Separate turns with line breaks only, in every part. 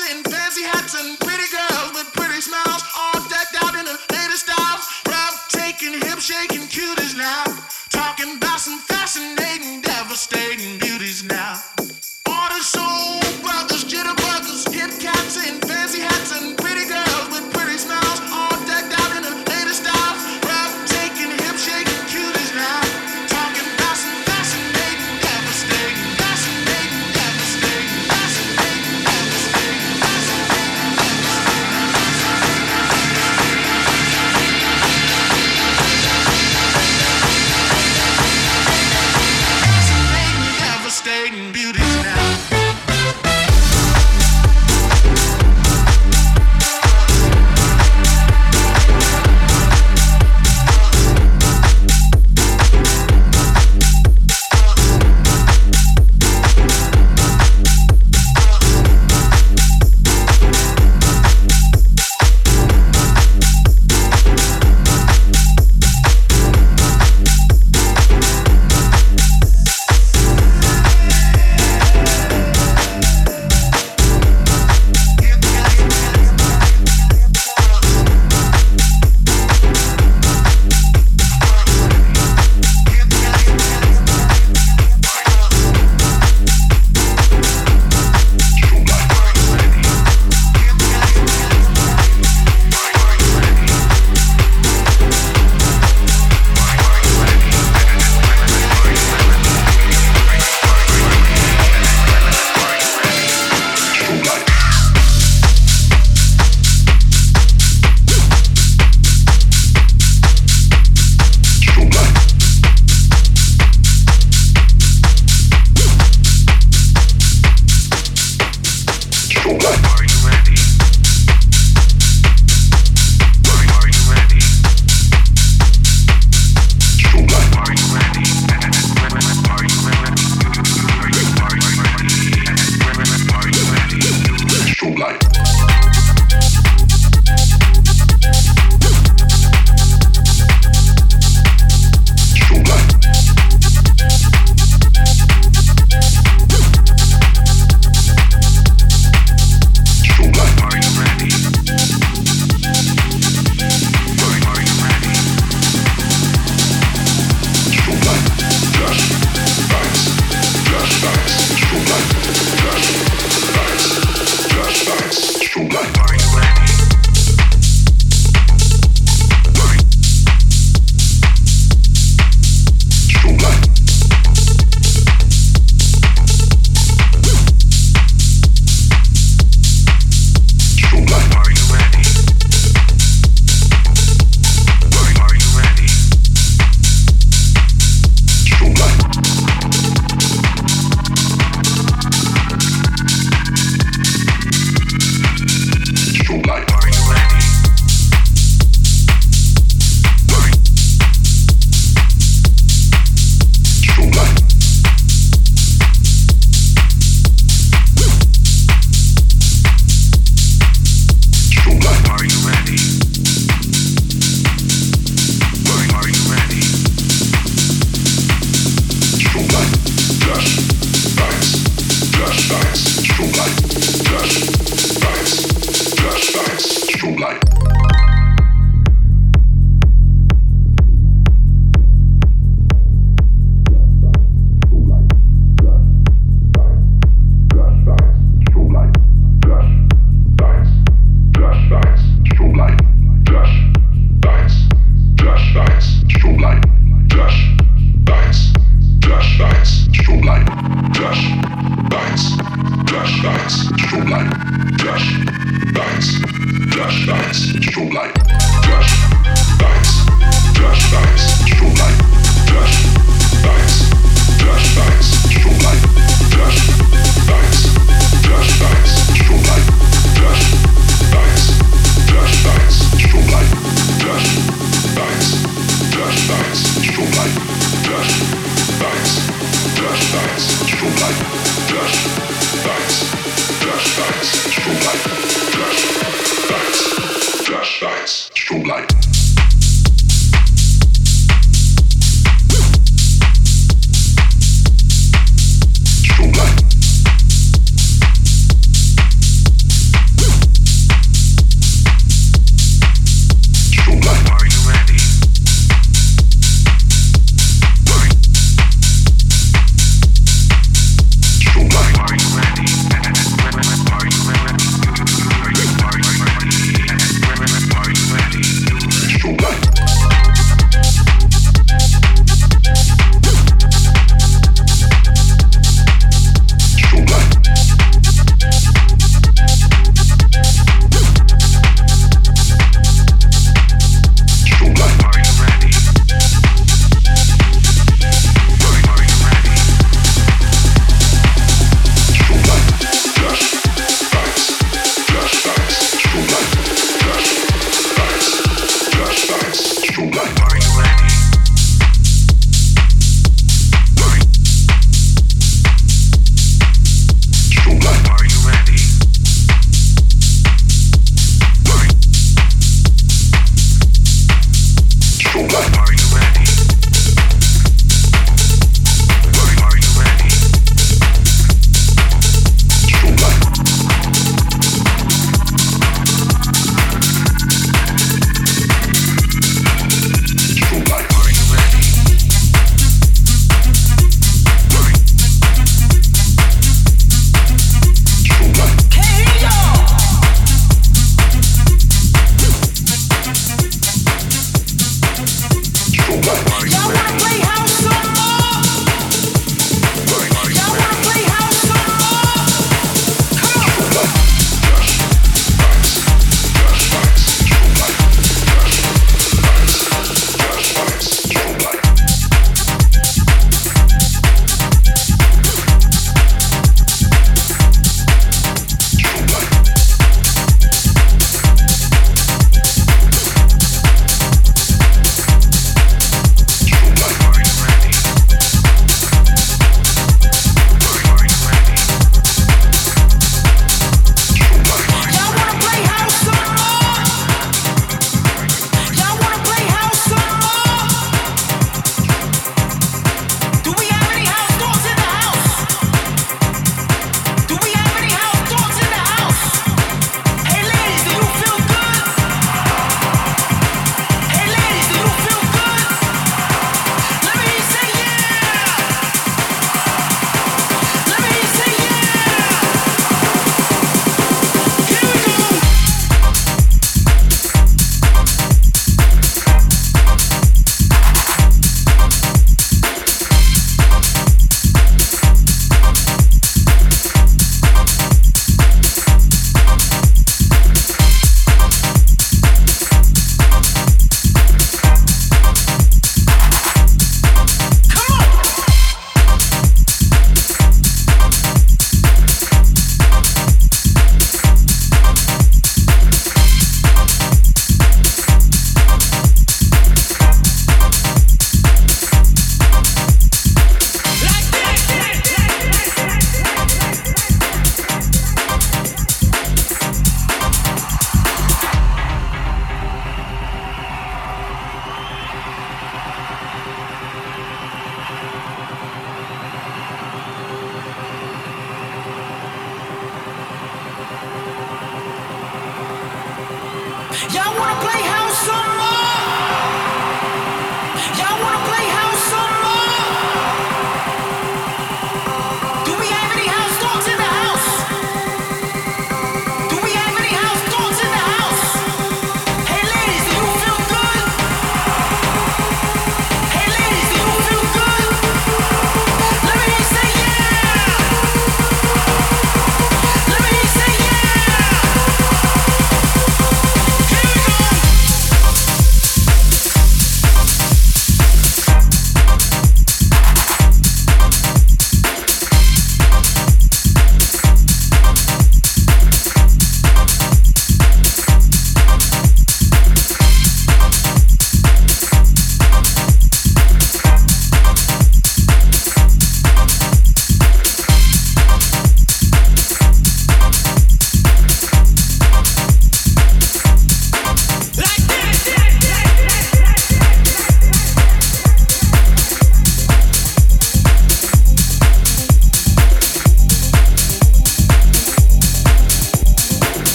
in fancy hats and pretty girls with pretty smiles, all decked out in the latest styles. Breathtaking, hip shaking cuties now. Talking about some fascinating, devastating beauties now.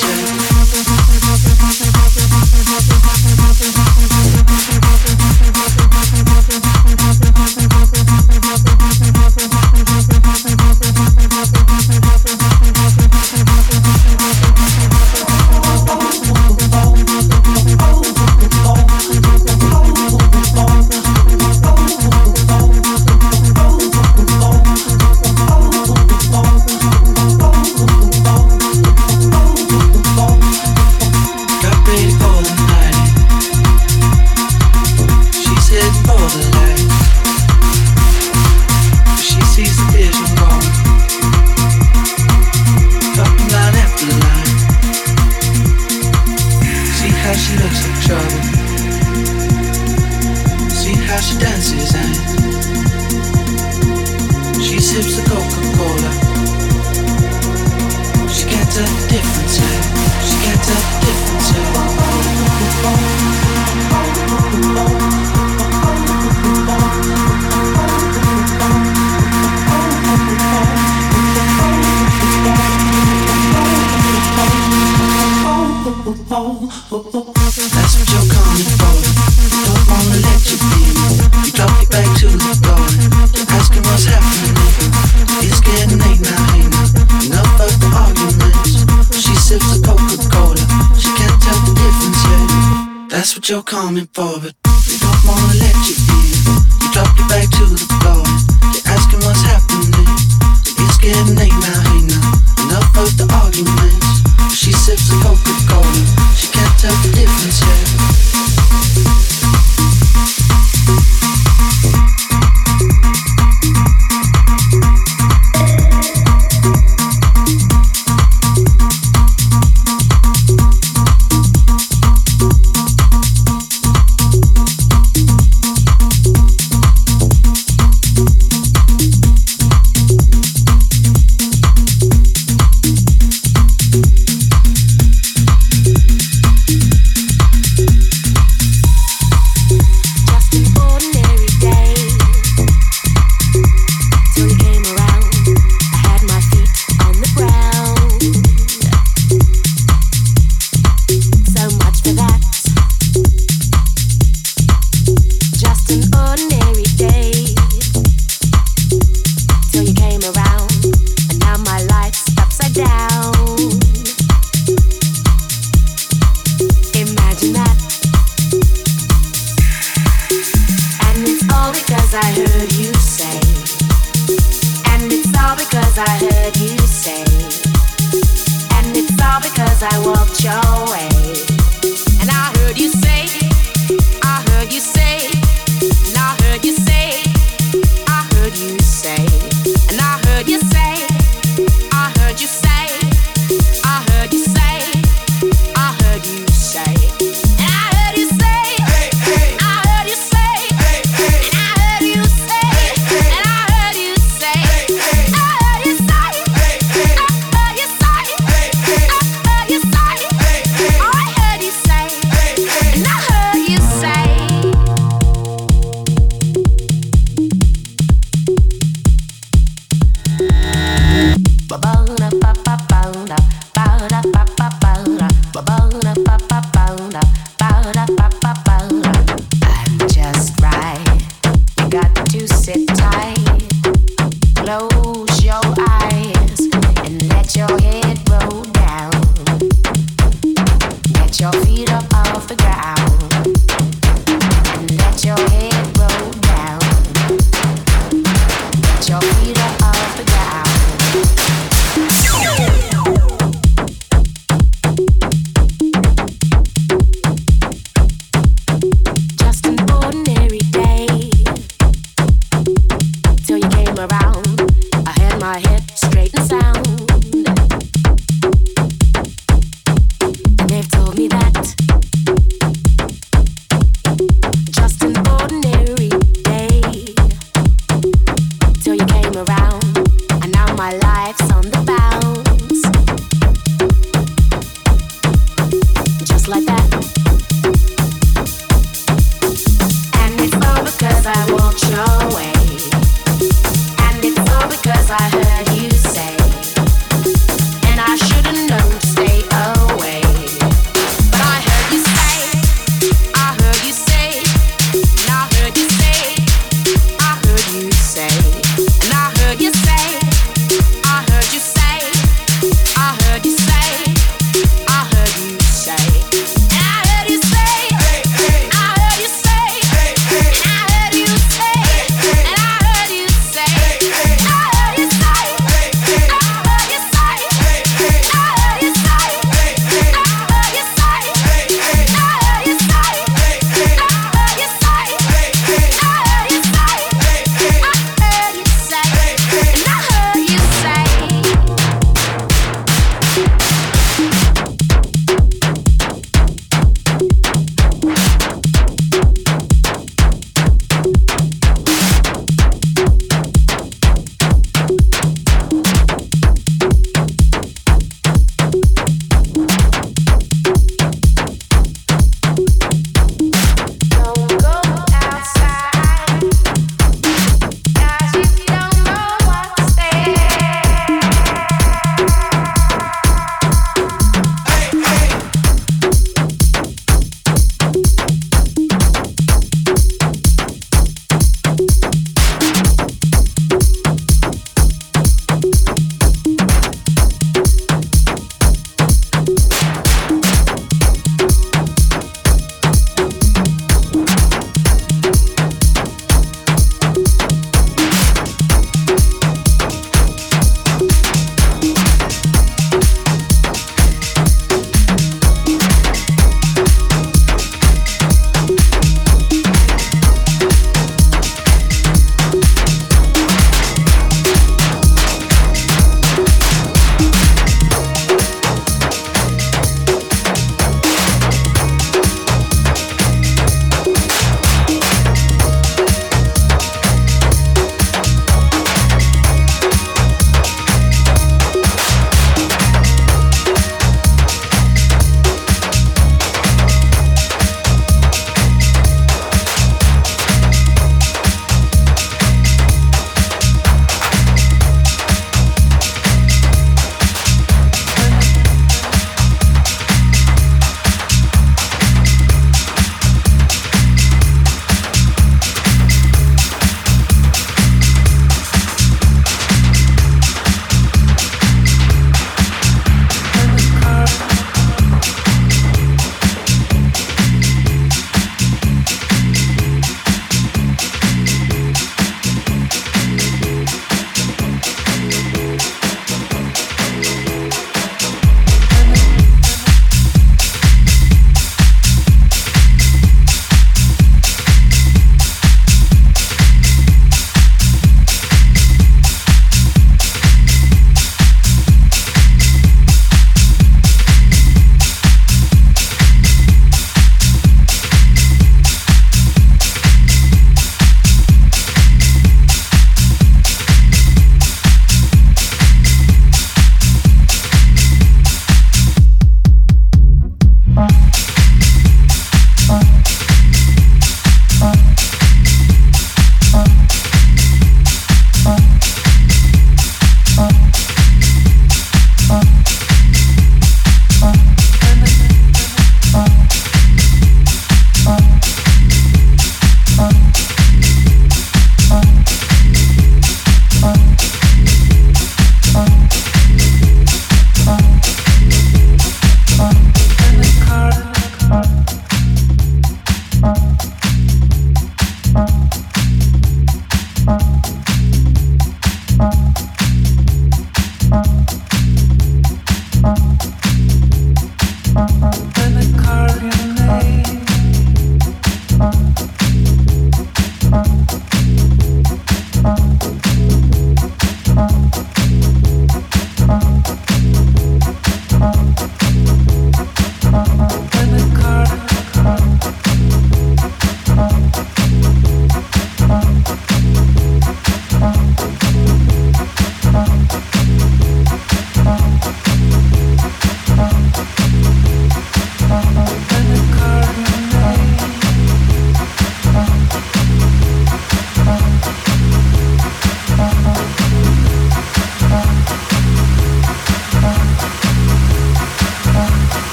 to